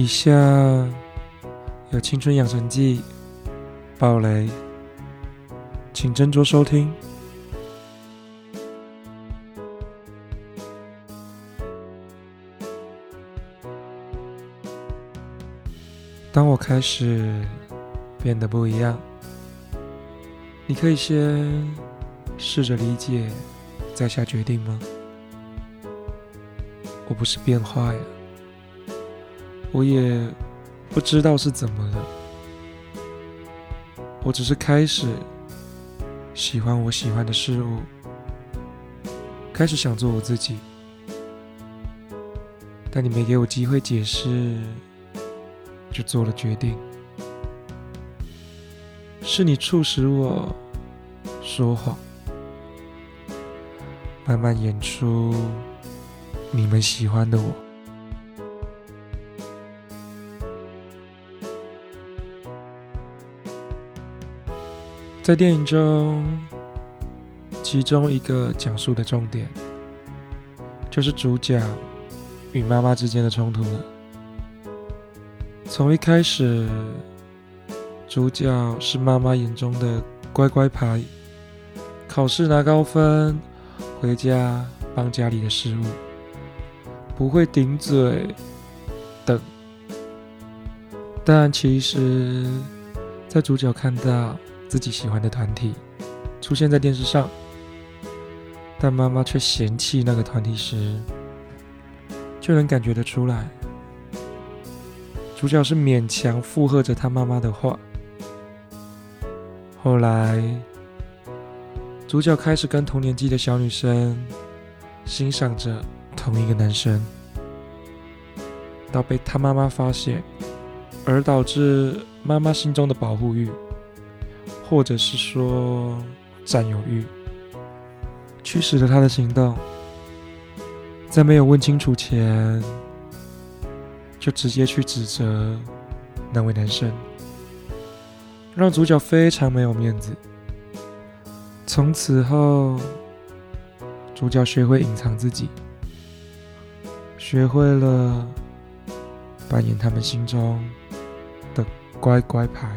以下有青春养成记、暴雷，请斟酌收听。当我开始变得不一样，你可以先试着理解，再下决定吗？我不是变坏了，我也不知道是怎么了，我只是开始喜欢我喜欢的事物，开始想做我自己，但你没给我机会解释。就做了决定，是你促使我说谎，慢慢演出你们喜欢的我。在电影中，其中一个讲述的重点，就是主角与妈妈之间的冲突了。从一开始，主角是妈妈眼中的乖乖牌，考试拿高分，回家帮家里的事务，不会顶嘴等。但其实，在主角看到自己喜欢的团体出现在电视上，但妈妈却嫌弃那个团体时，就能感觉得出来。主角是勉强附和着他妈妈的话。后来，主角开始跟同年纪的小女生欣赏着同一个男生，到被他妈妈发现，而导致妈妈心中的保护欲，或者是说占有欲，驱使了他的行动。在没有问清楚前。就直接去指责那位男生，让主角非常没有面子。从此后，主角学会隐藏自己，学会了扮演他们心中的乖乖牌。